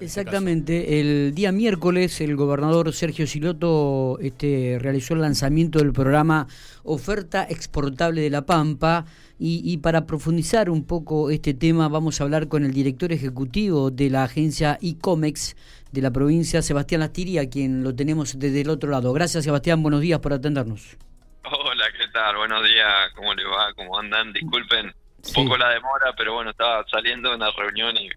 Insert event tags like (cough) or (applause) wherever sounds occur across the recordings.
este Exactamente, el día miércoles el gobernador Sergio Siloto este, realizó el lanzamiento del programa Oferta Exportable de la Pampa y, para profundizar un poco este tema vamos a hablar con el director ejecutivo de la agencia ICOMEX de la provincia, Sebastián Lastiria, quien lo tenemos desde el otro lado. Gracias Sebastián, buenos días por atendernos. Hola, ¿qué tal? Buenos días, ¿cómo le va? ¿Cómo andan? Disculpen un poco la demora, pero bueno, estaba saliendo de una reunión y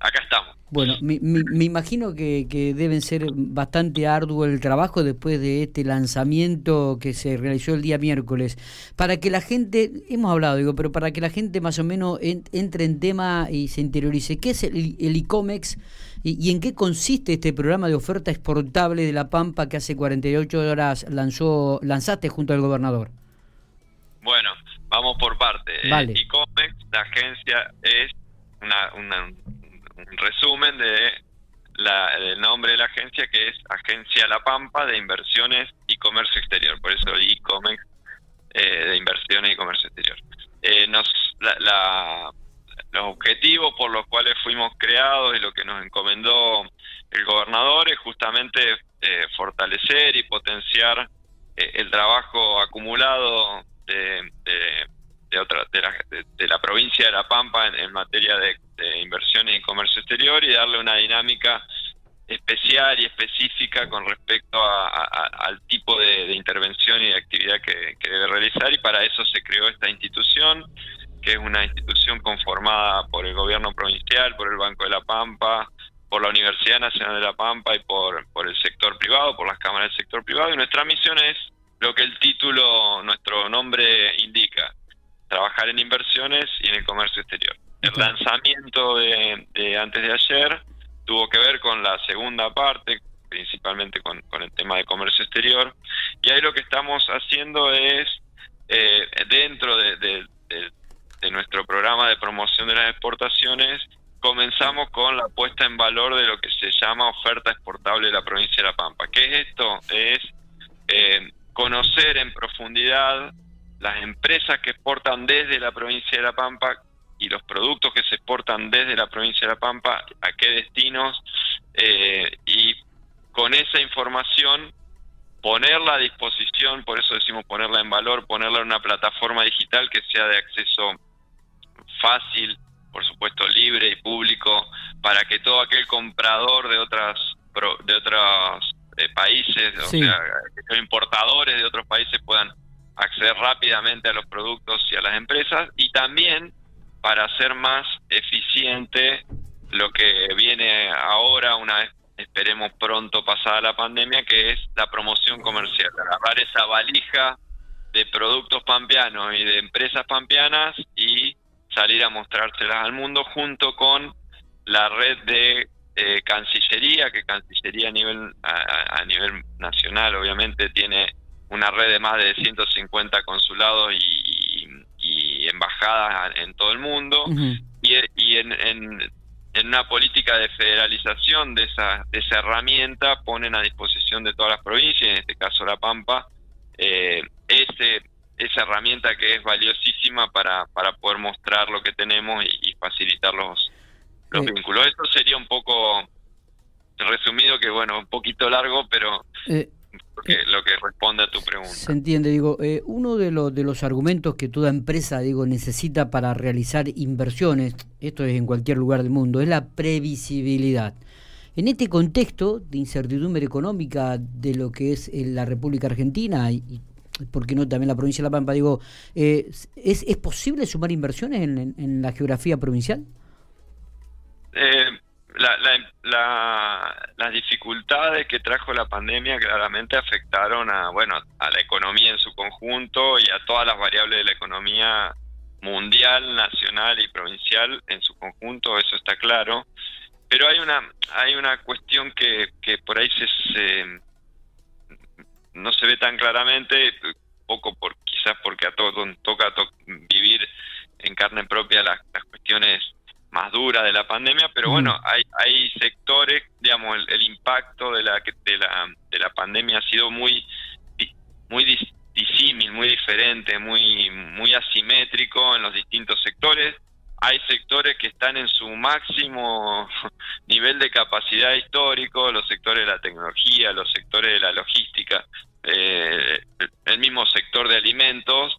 acá estamos. Bueno, me, me, imagino que, que, deben ser bastante arduo el trabajo después de este lanzamiento que se realizó el día miércoles. Para que la gente, hemos hablado, digo, pero para que la gente más o menos entre en tema y se interiorice, ¿qué es el, ICOMEX y, en qué consiste este programa de oferta exportable de La Pampa que hace 48 horas lanzó lanzaste junto al gobernador? Bueno, vamos por parte. Vale. ICOMEX, la agencia, es una, un resumen de la, del nombre de la agencia que es Agencia La Pampa de Inversiones y Comercio Exterior, por eso e-commerce eh, de Inversiones y Comercio Exterior. Eh, nos, la, los objetivos por los cuales fuimos creados y lo que nos encomendó el gobernador es justamente eh, fortalecer y potenciar el trabajo acumulado de, de, otra, de, la, de, de La Pampa en, materia de, inversiones y comercio exterior y darle una dinámica especial y específica con respecto al tipo de, intervención y de actividad que, debe realizar y para eso se creó esta institución que es una institución conformada por el gobierno provincial, por el Banco de la Pampa, por la Universidad Nacional de La Pampa y por, por el sector privado, por las cámaras del sector privado. Y nuestra misión es lo que el título, nuestro nombre indica, trabajar en inversiones y en el comercio exterior. El lanzamiento de, antes de ayer tuvo que ver con la segunda parte, principalmente con, el tema de comercio exterior, y ahí lo que estamos haciendo es, eh, dentro de, nuestro programa de promoción de las exportaciones, comenzamos con la puesta en valor de lo que se llama oferta exportable de la provincia de La Pampa. ¿Qué es esto? Es eh, conocer en profundidad las empresas que exportan desde la provincia de La Pampa y los productos que se exportan desde la provincia de La Pampa, a qué destinos, eh, y con esa información ponerla a disposición, por eso decimos ponerla en valor, ponerla en una plataforma digital que sea de acceso fácil, por supuesto libre y público, para que todo aquel comprador de otras de otros eh, países, o sea, que son importadores de otros países puedan acceder rápidamente a los productos y a las empresas y también para hacer más eficiente lo que viene ahora, una vez esperemos pronto pasada la pandemia, que es la promoción comercial, agarrar esa valija de productos pampeanos y de empresas pampeanas y salir a mostrárselas al mundo junto con la red de eh, Cancillería, que Cancillería a nivel, a nivel nacional obviamente tiene una red de más de 150 consulados y, embajadas en todo el mundo y, en, en, una política de federalización de esa, de esa herramienta ponen a disposición de todas las provincias, en este caso La Pampa, eh, ese, esa herramienta que es valiosísima para, para poder mostrar lo que tenemos y, facilitar los, los eh. vínculos. Eso sería un poco resumido, que bueno, un poquito largo, pero... Eh, lo que responde a tu pregunta. Se entiende, digo, eh, uno de, los de los argumentos que toda empresa, digo, necesita para realizar inversiones, esto es en cualquier lugar del mundo, es la previsibilidad. En este contexto de incertidumbre económica de lo que es eh, la República Argentina y, ¿por qué no también la provincia de La Pampa? Digo, eh, ¿es, ¿es posible sumar inversiones en, en, la geografía provincial? Eh, la, las dificultades que trajo la pandemia claramente afectaron a bueno a la economía en su conjunto y a todas las variables de la economía mundial, nacional y provincial en su conjunto, eso está claro. Pero hay una hay una cuestión que, que por ahí se, no se ve tan claramente, poco por quizás porque a todos toca vivir en carne propia las, las cuestiones más dura de la pandemia, pero bueno, hay, hay sectores, digamos, el, impacto de la, de, la, de la pandemia ha sido muy, muy disímil, muy diferente, muy, muy asimétrico en los distintos sectores. Hay sectores que están en su máximo (laughs) nivel de capacidad histórico, los sectores de la tecnología, los sectores de la logística, eh, el mismo sector de alimentos,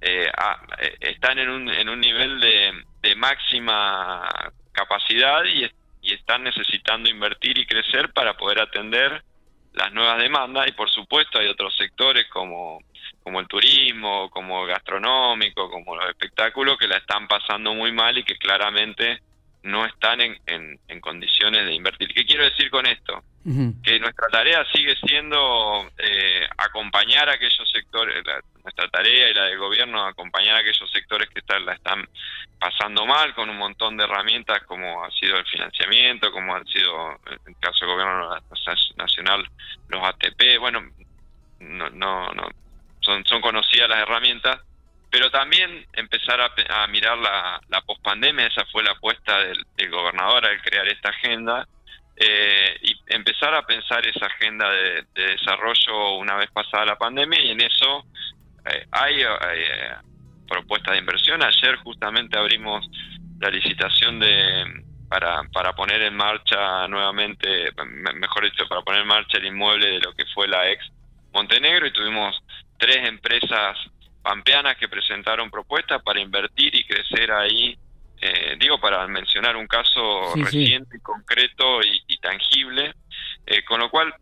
eh, eh, están en un, en un nivel de, máxima capacidad y, y, están necesitando invertir y crecer para poder atender las nuevas demandas y por supuesto hay otros sectores como, como el turismo, como el gastronómico, como los espectáculos que la están pasando muy mal y que claramente no están en, en, condiciones de invertir. ¿Qué quiero decir con esto? Que nuestra tarea sigue siendo eh, acompañar a aquellos sectores, nuestra tarea y la del gobierno, acompañar a aquellos sectores que están, la están pasando mal con un montón de herramientas como ha sido el financiamiento, como han sido, en el caso del gobierno nacional, los ATP, bueno, no, no, no son, son conocidas las herramientas, pero también empezar a, mirar la, la pospandemia, esa fue la apuesta del, gobernador al crear esta agenda, eh, y empezar a pensar esa agenda de, desarrollo una vez pasada la pandemia, y en eso eh, hay eh, propuestas de inversión. Ayer justamente abrimos la licitación de para, para poner en marcha nuevamente, mejor dicho, para poner en marcha el inmueble de lo que fue la ex Montenegro y tuvimos tres empresas pampeanas que presentaron propuestas para invertir y crecer ahí, eh, digo, para mencionar un caso reciente, concreto y, tangible, eh, con lo cual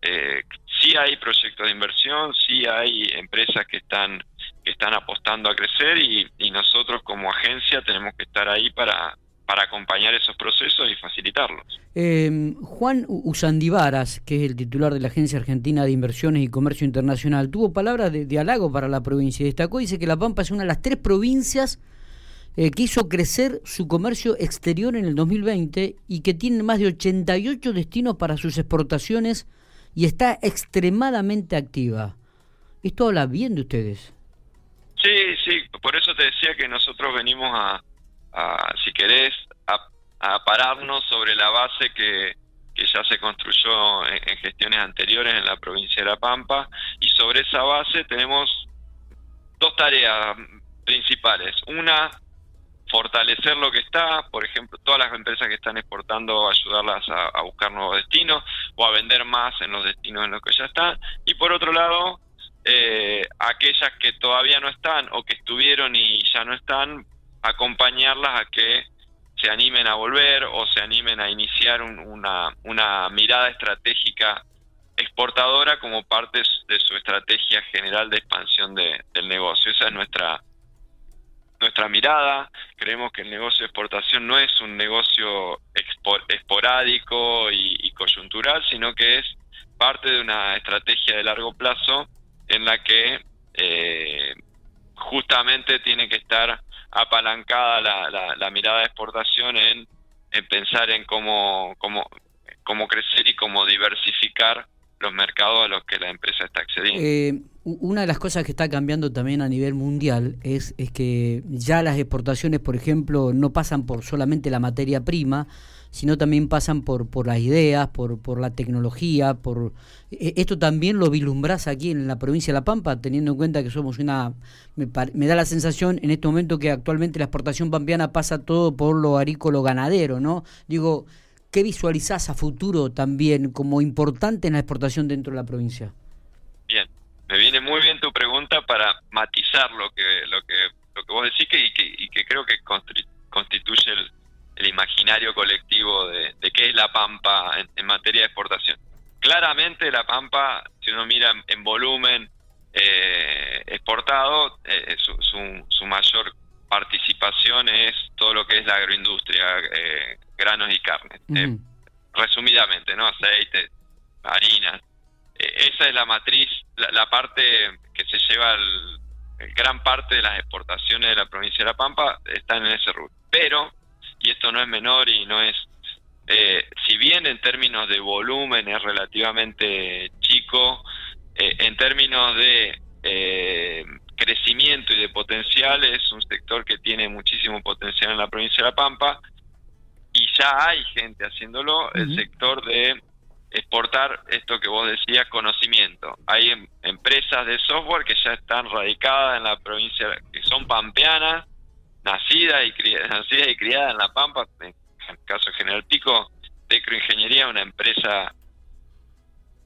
eh, sí hay proyectos de inversión, sí hay empresas que están que están apostando a crecer y, y nosotros como agencia tenemos que estar ahí para para acompañar esos procesos y facilitarlos. Eh, Juan Usandivaras, que es el titular de la Agencia Argentina de Inversiones y Comercio Internacional, tuvo palabras de, halago para la provincia y destacó, dice que La Pampa es una de las tres provincias eh, que hizo crecer su comercio exterior en el 2020 y que tiene más de 88 destinos para sus exportaciones y está extremadamente activa. ¿Esto habla bien de ustedes? Sí, sí, por eso te decía que nosotros venimos a, si querés, a, pararnos sobre la base que, que ya se construyó en, gestiones anteriores en la provincia de La Pampa y sobre esa base tenemos dos tareas principales. Una, fortalecer lo que está, por ejemplo, todas las empresas que están exportando, ayudarlas a, buscar nuevos destinos o a vender más en los destinos en los que ya están. Y por otro lado, eh, aquellas que todavía no están o que estuvieron y ya no están, acompañarlas a que se animen a volver o se animen a iniciar una, una mirada estratégica exportadora como parte de su estrategia general de expansión de, del negocio. Esa es nuestra nuestra mirada. Creemos que el negocio de exportación no es un negocio esporádico y, coyuntural, sino que es parte de una estrategia de largo plazo en la que eh, justamente tiene que estar apalancada la, la, mirada de exportación en, en pensar en cómo, cómo, cómo crecer y cómo diversificar los mercados a los que la empresa está accediendo. Eh, una de las cosas que está cambiando también a nivel mundial es, es que ya las exportaciones, por ejemplo, no pasan por solamente la materia prima, sino también pasan por, por las ideas, por, por la tecnología, por e, esto también lo vislumbrás aquí en la provincia de La Pampa, teniendo en cuenta que somos una, me, da la sensación en este momento que actualmente la exportación pampeana pasa todo por lo arícolo ganadero, ¿no? Digo, ¿qué visualizás a futuro también como importante en la exportación dentro de la provincia? Bien, me viene muy bien tu pregunta para matizar lo que lo que lo que vos decís que, y, que, y que creo que constituye el, imaginario colectivo de, qué es la Pampa en, materia de exportación. Claramente la Pampa, si uno mira en, volumen eh, exportado, eh, su, su, mayor participación es todo lo que es la agroindustria, eh, granos y carnes. resumidamente, ¿no? Aceite, harinas. esa es la matriz, la, parte que se lleva el, gran parte de las exportaciones de la provincia de La Pampa están en ese rubro. Pero y esto no es menor y no es, eh, si bien en términos de volumen es relativamente chico, eh, en términos de eh, crecimiento y de potencial es un sector que tiene muchísimo potencial en la provincia de La Pampa ya hay gente haciéndolo, el sector de exportar esto que vos decías, conocimiento. Hay em, empresas de software que ya están radicadas en la provincia, que son pampeanas, nacida y criada, (laughs) nacida y criada en La Pampa, en el caso de General Pico, Tecroingeniería, una empresa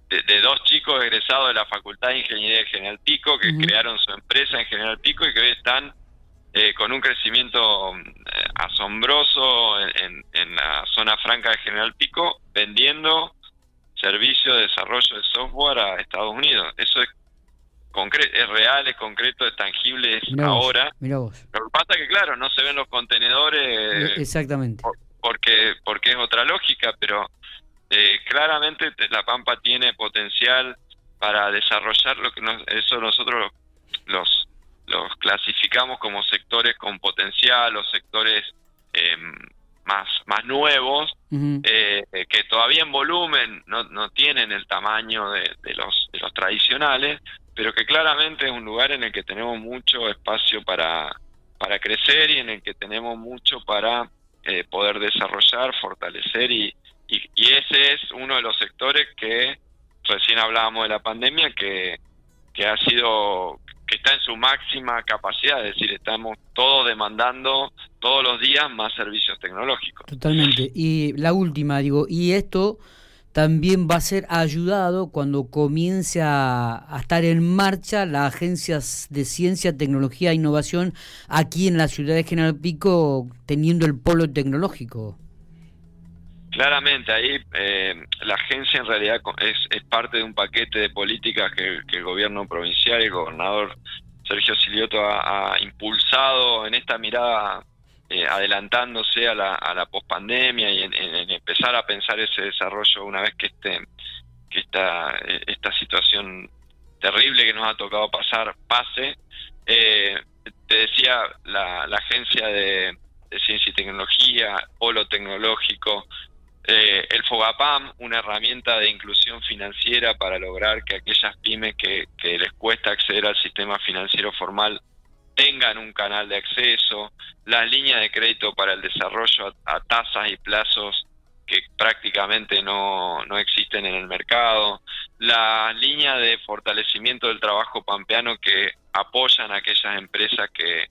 de, dos chicos egresados de la Facultad de Ingeniería de General Pico que crearon su empresa en General Pico y que hoy están eh, con un crecimiento eh, asombroso en, la zona franca de General Pico, vendiendo servicios de desarrollo de software a Estados Unidos. Eso es es real, es concreto, es tangible, es ahora. Lo que pasa es que, claro, no se ven los contenedores. E, exactamente. porque, porque es otra lógica, pero eh, claramente La Pampa tiene potencial para desarrollar lo que eso nosotros los, los clasificamos como sectores con potencial o sectores em, más, más nuevos eh, que todavía en volumen no, no tienen el tamaño de, de, los, de los tradicionales, pero que claramente es un lugar en el que tenemos mucho espacio para, para crecer y en el que tenemos mucho para eh, poder desarrollar, fortalecer y, y, ese es uno de los sectores que recién hablábamos de la pandemia que, que ha sido está en su máxima capacidad, es decir, estamos todos demandando todos los días más servicios tecnológicos. Totalmente. Y la última, digo, y esto también va a ser ayudado cuando comience a, estar en marcha las agencias de ciencia, tecnología e innovación aquí en la ciudad de General Pico, teniendo el polo tecnológico. Claramente, ahí eh, la agencia en realidad es, es, parte de un paquete de políticas que, el gobierno provincial el gobernador Sergio Silioto ha impulsado en esta mirada eh, adelantándose a la, a la pospandemia y en, empezar a pensar ese desarrollo una vez que este que esta, eh, esta situación terrible que nos ha tocado pasar pase. Eh, te decía, la, la agencia de, ciencia y tecnología, polo tecnológico, el FOGAPAM, una herramienta de inclusión financiera para lograr que aquellas pymes que, que les cuesta acceder al sistema financiero formal tengan un canal de acceso, las líneas de crédito para el desarrollo a, tasas y plazos que prácticamente no, no, existen en el mercado, la línea de fortalecimiento del trabajo pampeano que apoyan a aquellas empresas que,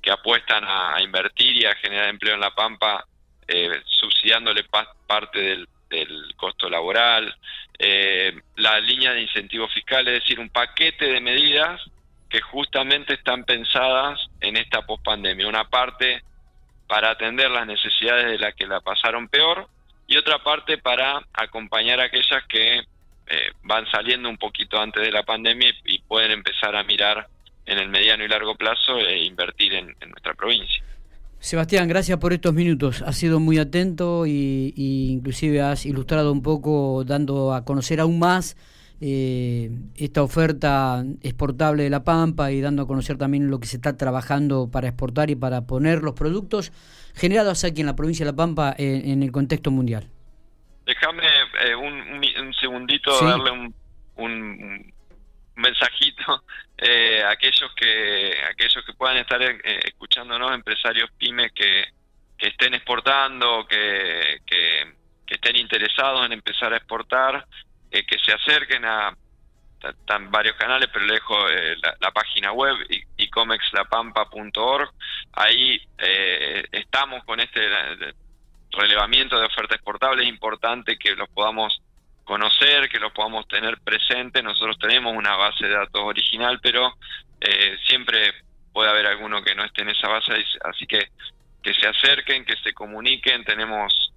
que apuestan a, invertir y a generar empleo en la Pampa, eh, subsidiándole parte del, del, costo laboral, eh, la línea de incentivo fiscal, es decir, un paquete de medidas que justamente están pensadas en esta pospandemia. Una parte para atender las necesidades de las que la pasaron peor y otra parte para acompañar a aquellas que eh, van saliendo un poquito antes de la pandemia y, pueden empezar a mirar en el mediano y largo plazo e invertir en, nuestra provincia. Sebastián, gracias por estos minutos. Has sido muy atento y, y inclusive has ilustrado un poco, dando a conocer aún más eh, esta oferta exportable de La Pampa y dando a conocer también lo que se está trabajando para exportar y para poner los productos generados aquí en la provincia de La Pampa en, el contexto mundial. Déjame eh, un, segundito darle un, un mensajito (laughs) eh, a aquellos que aquellos que puedan estar eh, escuchándonos, empresarios pymes que, que estén exportando, que, que, estén interesados en empezar a exportar. Eh, que se acerquen a están varios canales, pero le dejo eh, la, página web icomexlapampa.org. Ahí eh, estamos con este relevamiento de oferta exportable. Es importante que los podamos conocer, que los podamos tener presente. Nosotros tenemos una base de datos original, pero siempre puede haber alguno que no esté en esa base, así que que se acerquen, que se comuniquen. Tenemos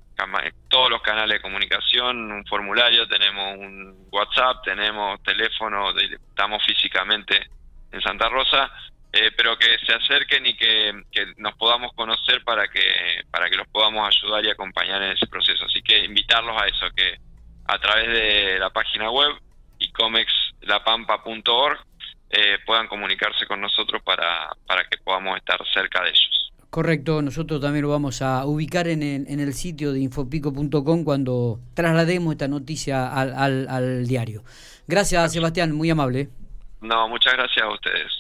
todos los canales de comunicación, un formulario, tenemos un WhatsApp, tenemos teléfono, estamos físicamente en Santa Rosa, eh, pero que se acerquen y que, nos podamos conocer para que para que los podamos ayudar y acompañar en ese proceso. Así que invitarlos a eso, que a través de la página web icomexlapampa.org eh, puedan comunicarse con nosotros para, para que podamos estar cerca de ellos. Correcto, nosotros también lo vamos a ubicar en el, en el sitio de infopico.com cuando traslademos esta noticia al, al, al diario. Gracias, Sebastián, muy amable. No, muchas gracias a ustedes.